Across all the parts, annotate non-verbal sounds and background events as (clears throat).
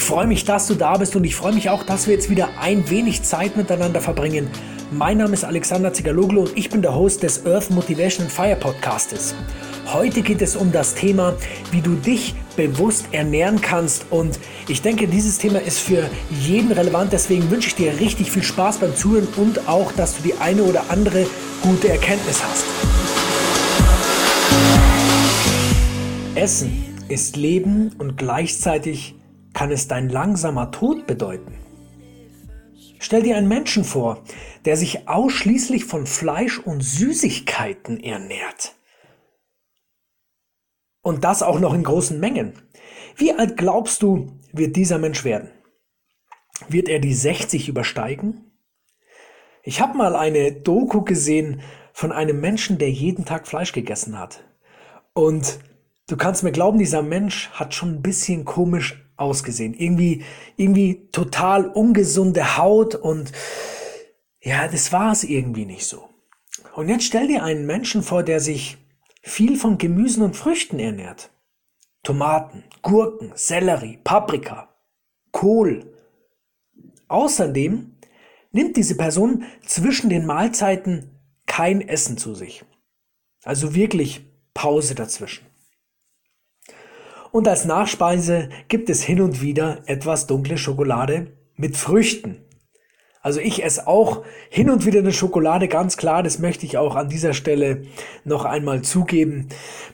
Ich freue mich, dass du da bist und ich freue mich auch, dass wir jetzt wieder ein wenig Zeit miteinander verbringen. Mein Name ist Alexander Zigaloglu und ich bin der Host des Earth Motivation Fire Podcastes. Heute geht es um das Thema, wie du dich bewusst ernähren kannst und ich denke, dieses Thema ist für jeden relevant, deswegen wünsche ich dir richtig viel Spaß beim Zuhören und auch, dass du die eine oder andere gute Erkenntnis hast. Essen ist Leben und gleichzeitig kann es dein langsamer Tod bedeuten. Stell dir einen Menschen vor, der sich ausschließlich von Fleisch und Süßigkeiten ernährt. Und das auch noch in großen Mengen. Wie alt glaubst du, wird dieser Mensch werden? Wird er die 60 übersteigen? Ich habe mal eine Doku gesehen von einem Menschen, der jeden Tag Fleisch gegessen hat. Und du kannst mir glauben, dieser Mensch hat schon ein bisschen komisch ausgesehen. Irgendwie, irgendwie total ungesunde Haut und ja, das war es irgendwie nicht so. Und jetzt stell dir einen Menschen vor, der sich viel von Gemüsen und Früchten ernährt. Tomaten, Gurken, Sellerie, Paprika, Kohl. Außerdem nimmt diese Person zwischen den Mahlzeiten kein Essen zu sich. Also wirklich Pause dazwischen. Und als Nachspeise gibt es hin und wieder etwas dunkle Schokolade mit Früchten. Also ich esse auch hin und wieder eine Schokolade, ganz klar, das möchte ich auch an dieser Stelle noch einmal zugeben.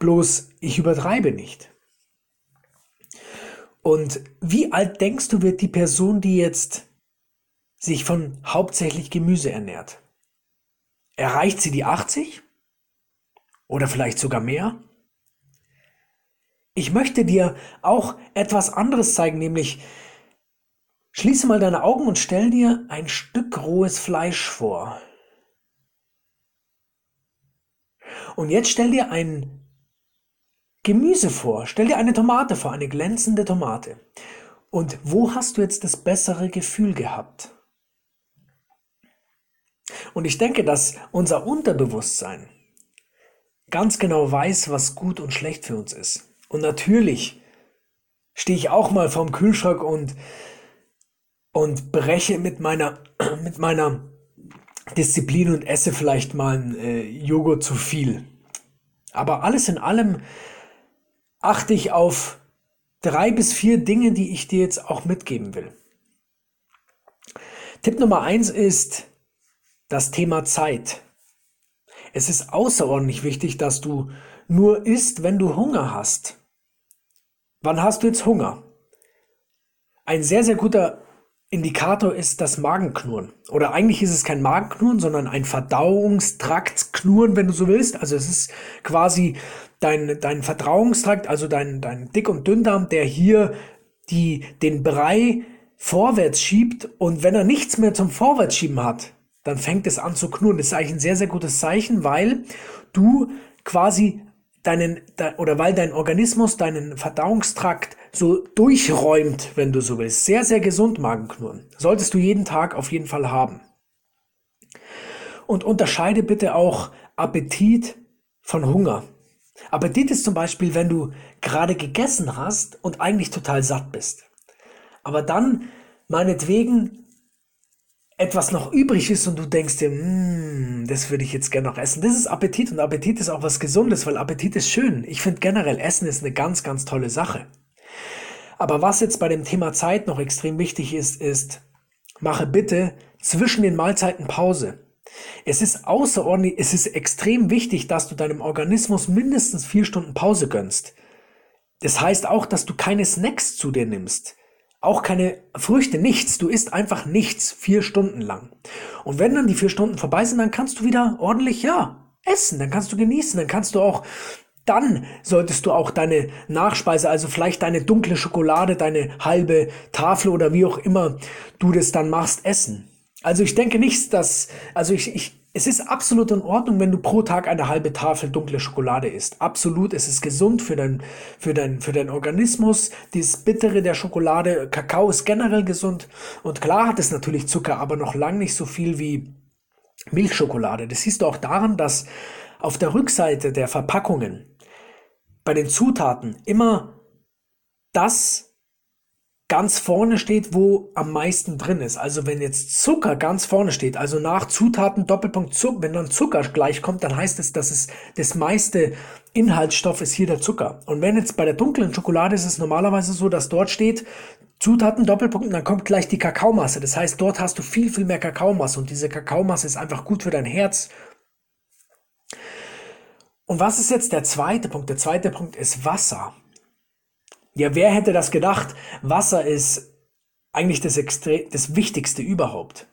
Bloß ich übertreibe nicht. Und wie alt denkst du, wird die Person, die jetzt sich von hauptsächlich Gemüse ernährt? Erreicht sie die 80? Oder vielleicht sogar mehr? Ich möchte dir auch etwas anderes zeigen, nämlich schließe mal deine Augen und stell dir ein Stück rohes Fleisch vor. Und jetzt stell dir ein Gemüse vor, stell dir eine Tomate vor, eine glänzende Tomate. Und wo hast du jetzt das bessere Gefühl gehabt? Und ich denke, dass unser Unterbewusstsein ganz genau weiß, was gut und schlecht für uns ist. Und natürlich stehe ich auch mal vorm Kühlschrank und, und breche mit meiner, (clears throat) mit meiner Disziplin und esse vielleicht mal einen äh, Joghurt zu viel. Aber alles in allem achte ich auf drei bis vier Dinge, die ich dir jetzt auch mitgeben will. Tipp Nummer eins ist das Thema Zeit. Es ist außerordentlich wichtig, dass du nur isst, wenn du Hunger hast. Wann hast du jetzt Hunger? Ein sehr, sehr guter Indikator ist das Magenknurren. Oder eigentlich ist es kein Magenknurren, sondern ein Verdauungstraktknurren, wenn du so willst. Also es ist quasi dein, dein Verdauungstrakt, also dein, dein Dick- und Dünndarm, der hier die, den Brei vorwärts schiebt. Und wenn er nichts mehr zum Vorwärtsschieben hat, dann fängt es an zu knurren. Das ist eigentlich ein sehr, sehr gutes Zeichen, weil du quasi deinen, oder weil dein Organismus deinen Verdauungstrakt so durchräumt, wenn du so willst. Sehr, sehr gesund Magenknurren. Solltest du jeden Tag auf jeden Fall haben. Und unterscheide bitte auch Appetit von Hunger. Appetit ist zum Beispiel, wenn du gerade gegessen hast und eigentlich total satt bist. Aber dann meinetwegen etwas noch übrig ist und du denkst dir, mm, das würde ich jetzt gerne noch essen. Das ist Appetit und Appetit ist auch was Gesundes, weil Appetit ist schön. Ich finde generell Essen ist eine ganz, ganz tolle Sache. Aber was jetzt bei dem Thema Zeit noch extrem wichtig ist, ist, mache bitte zwischen den Mahlzeiten Pause. Es ist außerordentlich, es ist extrem wichtig, dass du deinem Organismus mindestens vier Stunden Pause gönnst. Das heißt auch, dass du keine Snacks zu dir nimmst. Auch keine Früchte, nichts. Du isst einfach nichts vier Stunden lang. Und wenn dann die vier Stunden vorbei sind, dann kannst du wieder ordentlich, ja, essen. Dann kannst du genießen. Dann kannst du auch, dann solltest du auch deine Nachspeise, also vielleicht deine dunkle Schokolade, deine halbe Tafel oder wie auch immer du das dann machst, essen. Also ich denke nicht, dass, also ich, ich, es ist absolut in Ordnung, wenn du pro Tag eine halbe Tafel dunkle Schokolade isst. Absolut, es ist gesund für dein, für dein, für dein Organismus. Dieses Bittere der Schokolade, Kakao ist generell gesund. Und klar hat es natürlich Zucker, aber noch lang nicht so viel wie Milchschokolade. Das siehst du auch daran, dass auf der Rückseite der Verpackungen bei den Zutaten immer das ganz vorne steht, wo am meisten drin ist. Also wenn jetzt Zucker ganz vorne steht, also nach Zutaten Doppelpunkt Zucker, wenn dann Zucker gleich kommt, dann heißt es, dass es das meiste Inhaltsstoff ist hier der Zucker. Und wenn jetzt bei der dunklen Schokolade ist es normalerweise so, dass dort steht Zutaten Doppelpunkt und dann kommt gleich die Kakaomasse. Das heißt, dort hast du viel, viel mehr Kakaomasse und diese Kakaomasse ist einfach gut für dein Herz. Und was ist jetzt der zweite Punkt? Der zweite Punkt ist Wasser. Ja, wer hätte das gedacht? Wasser ist eigentlich das, Extre das Wichtigste überhaupt.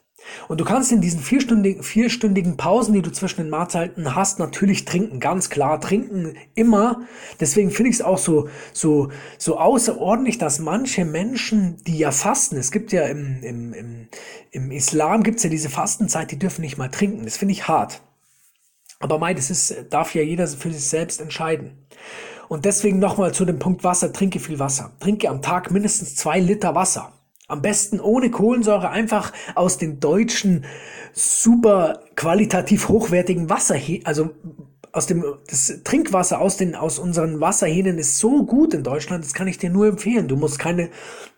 Und du kannst in diesen vierstündigen, vierstündigen Pausen, die du zwischen den Mahlzeiten hast, natürlich trinken, ganz klar, trinken immer. Deswegen finde ich es auch so, so, so außerordentlich, dass manche Menschen, die ja fasten, es gibt ja im, im, im, im Islam gibt es ja diese Fastenzeit, die dürfen nicht mal trinken. Das finde ich hart. Aber mei, das ist, darf ja jeder für sich selbst entscheiden. Und deswegen nochmal zu dem Punkt Wasser. Trinke viel Wasser. Trinke am Tag mindestens zwei Liter Wasser. Am besten ohne Kohlensäure, einfach aus den deutschen super qualitativ hochwertigen Wasser, also aus dem das Trinkwasser aus den aus unseren Wasserhähnen ist so gut in Deutschland, das kann ich dir nur empfehlen. Du musst keine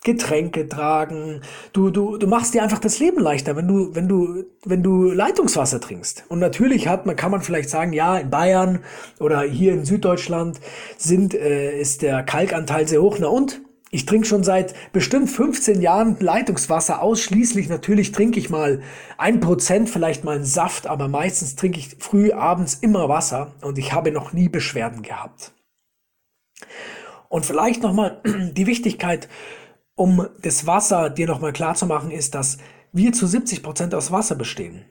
Getränke tragen. Du du du machst dir einfach das Leben leichter, wenn du wenn du wenn du Leitungswasser trinkst. Und natürlich hat man kann man vielleicht sagen, ja, in Bayern oder hier in Süddeutschland sind äh, ist der Kalkanteil sehr hoch. Na und ich trinke schon seit bestimmt 15 Jahren Leitungswasser ausschließlich. Natürlich trinke ich mal ein Prozent, vielleicht mal einen Saft, aber meistens trinke ich früh, abends immer Wasser und ich habe noch nie Beschwerden gehabt. Und vielleicht nochmal (clears throat) die Wichtigkeit, um das Wasser dir nochmal klar zu machen, ist, dass wir zu 70 Prozent aus Wasser bestehen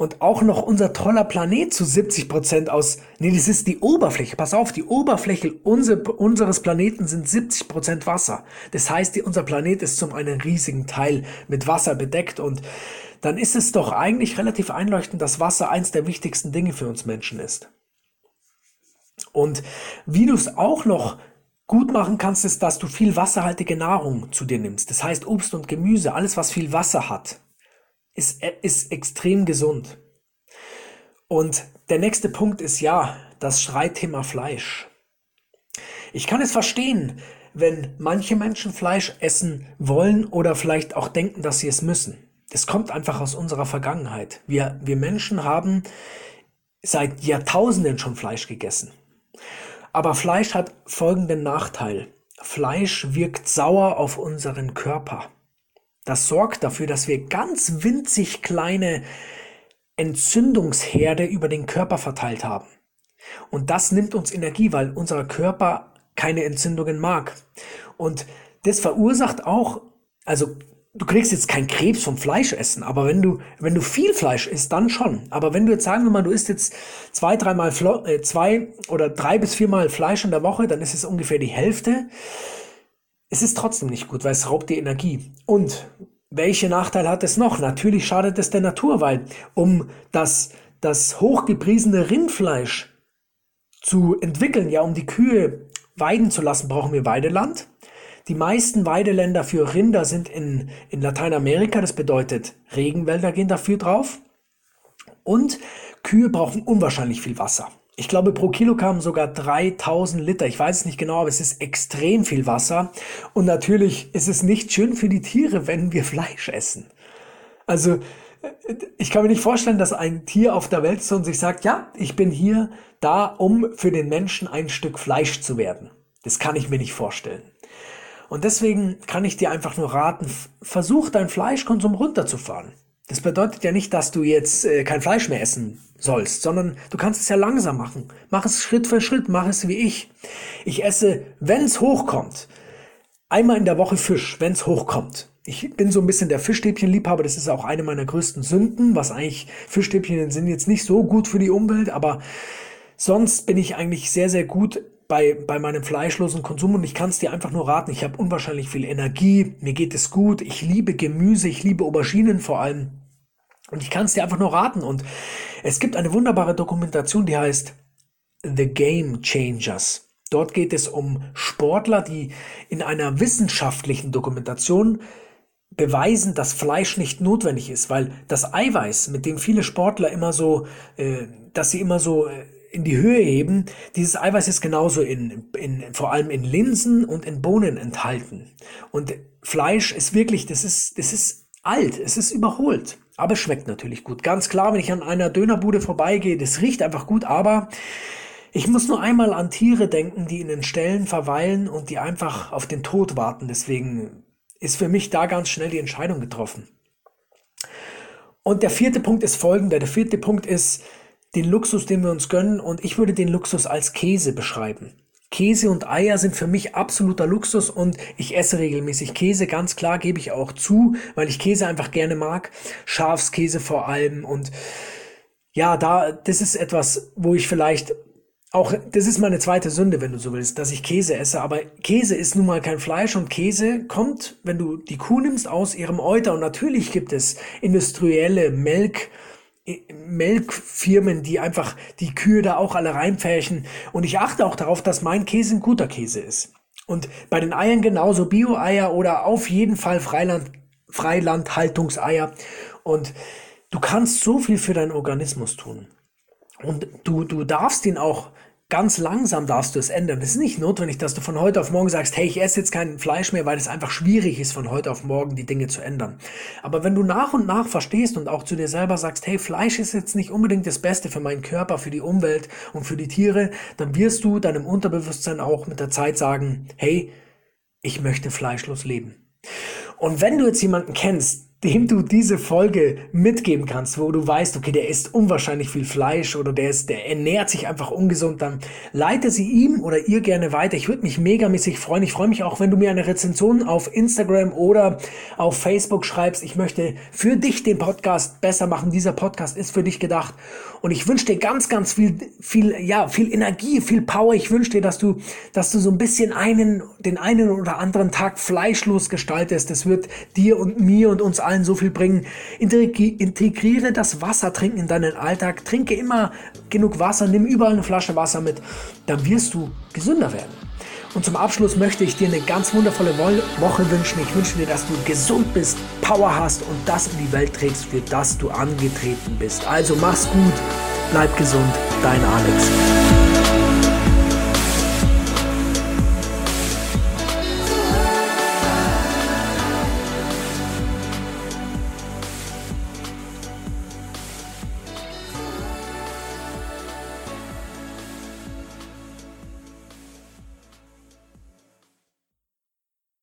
und auch noch unser toller Planet zu 70 Prozent aus, nee, das ist die Oberfläche. Pass auf, die Oberfläche unser, unseres Planeten sind 70 Prozent Wasser. Das heißt, die, unser Planet ist zum einen riesigen Teil mit Wasser bedeckt und dann ist es doch eigentlich relativ einleuchtend, dass Wasser eins der wichtigsten Dinge für uns Menschen ist. Und wie du es auch noch gut machen kannst, ist, dass du viel wasserhaltige Nahrung zu dir nimmst. Das heißt Obst und Gemüse, alles was viel Wasser hat ist, ist extrem gesund. Und der nächste Punkt ist ja das Streitthema Fleisch. Ich kann es verstehen, wenn manche Menschen Fleisch essen wollen oder vielleicht auch denken, dass sie es müssen. Das kommt einfach aus unserer Vergangenheit. Wir, wir Menschen haben seit Jahrtausenden schon Fleisch gegessen. Aber Fleisch hat folgenden Nachteil. Fleisch wirkt sauer auf unseren Körper. Das sorgt dafür, dass wir ganz winzig kleine Entzündungsherde über den Körper verteilt haben. Und das nimmt uns Energie, weil unser Körper keine Entzündungen mag. Und das verursacht auch, also du kriegst jetzt kein Krebs vom Fleischessen, aber wenn du, wenn du viel Fleisch isst, dann schon. Aber wenn du jetzt sagen wir mal, du isst jetzt zwei, dreimal, äh, zwei oder drei bis viermal Fleisch in der Woche, dann ist es ungefähr die Hälfte es ist trotzdem nicht gut, weil es raubt die Energie. Und welche Nachteile hat es noch? Natürlich schadet es der Natur, weil um das, das hochgepriesene Rindfleisch zu entwickeln, ja, um die Kühe weiden zu lassen, brauchen wir Weideland. Die meisten Weideländer für Rinder sind in, in Lateinamerika, das bedeutet Regenwälder gehen dafür drauf. Und Kühe brauchen unwahrscheinlich viel Wasser. Ich glaube, pro Kilo kamen sogar 3000 Liter. Ich weiß es nicht genau, aber es ist extrem viel Wasser. Und natürlich ist es nicht schön für die Tiere, wenn wir Fleisch essen. Also, ich kann mir nicht vorstellen, dass ein Tier auf der Welt ist und sich sagt, ja, ich bin hier da, um für den Menschen ein Stück Fleisch zu werden. Das kann ich mir nicht vorstellen. Und deswegen kann ich dir einfach nur raten, versuch deinen Fleischkonsum runterzufahren. Das bedeutet ja nicht, dass du jetzt äh, kein Fleisch mehr essen sollst, sondern du kannst es ja langsam machen. Mach es Schritt für Schritt, mach es wie ich. Ich esse, wenn es hochkommt, einmal in der Woche Fisch, wenn es hochkommt. Ich bin so ein bisschen der Fischstäbchenliebhaber, das ist auch eine meiner größten Sünden, was eigentlich Fischstäbchen sind jetzt nicht so gut für die Umwelt, aber sonst bin ich eigentlich sehr, sehr gut bei, bei meinem fleischlosen Konsum und ich kann es dir einfach nur raten, ich habe unwahrscheinlich viel Energie, mir geht es gut, ich liebe Gemüse, ich liebe Auberginen vor allem. Und ich kann es dir einfach nur raten. Und es gibt eine wunderbare Dokumentation, die heißt The Game Changers. Dort geht es um Sportler, die in einer wissenschaftlichen Dokumentation beweisen, dass Fleisch nicht notwendig ist, weil das Eiweiß, mit dem viele Sportler immer so, äh, dass sie immer so äh, in die Höhe heben. Dieses Eiweiß ist genauso in, in, vor allem in Linsen und in Bohnen enthalten. Und Fleisch ist wirklich, das ist, das ist alt, es ist überholt. Aber es schmeckt natürlich gut. Ganz klar, wenn ich an einer Dönerbude vorbeigehe, das riecht einfach gut, aber ich muss nur einmal an Tiere denken, die in den Ställen verweilen und die einfach auf den Tod warten. Deswegen ist für mich da ganz schnell die Entscheidung getroffen. Und der vierte Punkt ist folgender. Der vierte Punkt ist den Luxus, den wir uns gönnen. Und ich würde den Luxus als Käse beschreiben. Käse und Eier sind für mich absoluter Luxus und ich esse regelmäßig Käse, ganz klar gebe ich auch zu, weil ich Käse einfach gerne mag. Schafskäse vor allem und ja, da, das ist etwas, wo ich vielleicht auch, das ist meine zweite Sünde, wenn du so willst, dass ich Käse esse. Aber Käse ist nun mal kein Fleisch und Käse kommt, wenn du die Kuh nimmst, aus ihrem Euter. Und natürlich gibt es industrielle Melk, Melkfirmen, die einfach die Kühe da auch alle reinpferchen. Und ich achte auch darauf, dass mein Käse ein guter Käse ist. Und bei den Eiern genauso Bio-Eier oder auf jeden Fall Freiland, Freilandhaltungseier. Und du kannst so viel für deinen Organismus tun. Und du, du darfst ihn auch ganz langsam darfst du es ändern. Es ist nicht notwendig, dass du von heute auf morgen sagst, hey, ich esse jetzt kein Fleisch mehr, weil es einfach schwierig ist, von heute auf morgen die Dinge zu ändern. Aber wenn du nach und nach verstehst und auch zu dir selber sagst, hey, Fleisch ist jetzt nicht unbedingt das Beste für meinen Körper, für die Umwelt und für die Tiere, dann wirst du deinem Unterbewusstsein auch mit der Zeit sagen, hey, ich möchte fleischlos leben. Und wenn du jetzt jemanden kennst, dem du diese Folge mitgeben kannst, wo du weißt, okay, der isst unwahrscheinlich viel Fleisch oder der ist, der ernährt sich einfach ungesund, dann leite sie ihm oder ihr gerne weiter. Ich würde mich megamäßig freuen. Ich freue mich auch, wenn du mir eine Rezension auf Instagram oder auf Facebook schreibst. Ich möchte für dich den Podcast besser machen. Dieser Podcast ist für dich gedacht. Und ich wünsche dir ganz, ganz viel, viel, ja, viel Energie, viel Power. Ich wünsche dir, dass du, dass du so ein bisschen einen, den einen oder anderen Tag fleischlos gestaltest. Das wird dir und mir und uns allen so viel bringen. Integriere das Wassertrinken in deinen Alltag. Trinke immer genug Wasser. Nimm überall eine Flasche Wasser mit. Dann wirst du gesünder werden. Und zum Abschluss möchte ich dir eine ganz wundervolle Woche wünschen. Ich wünsche dir, dass du gesund bist, Power hast und das in die Welt trägst, für das du angetreten bist. Also mach's gut, bleib gesund, dein Alex.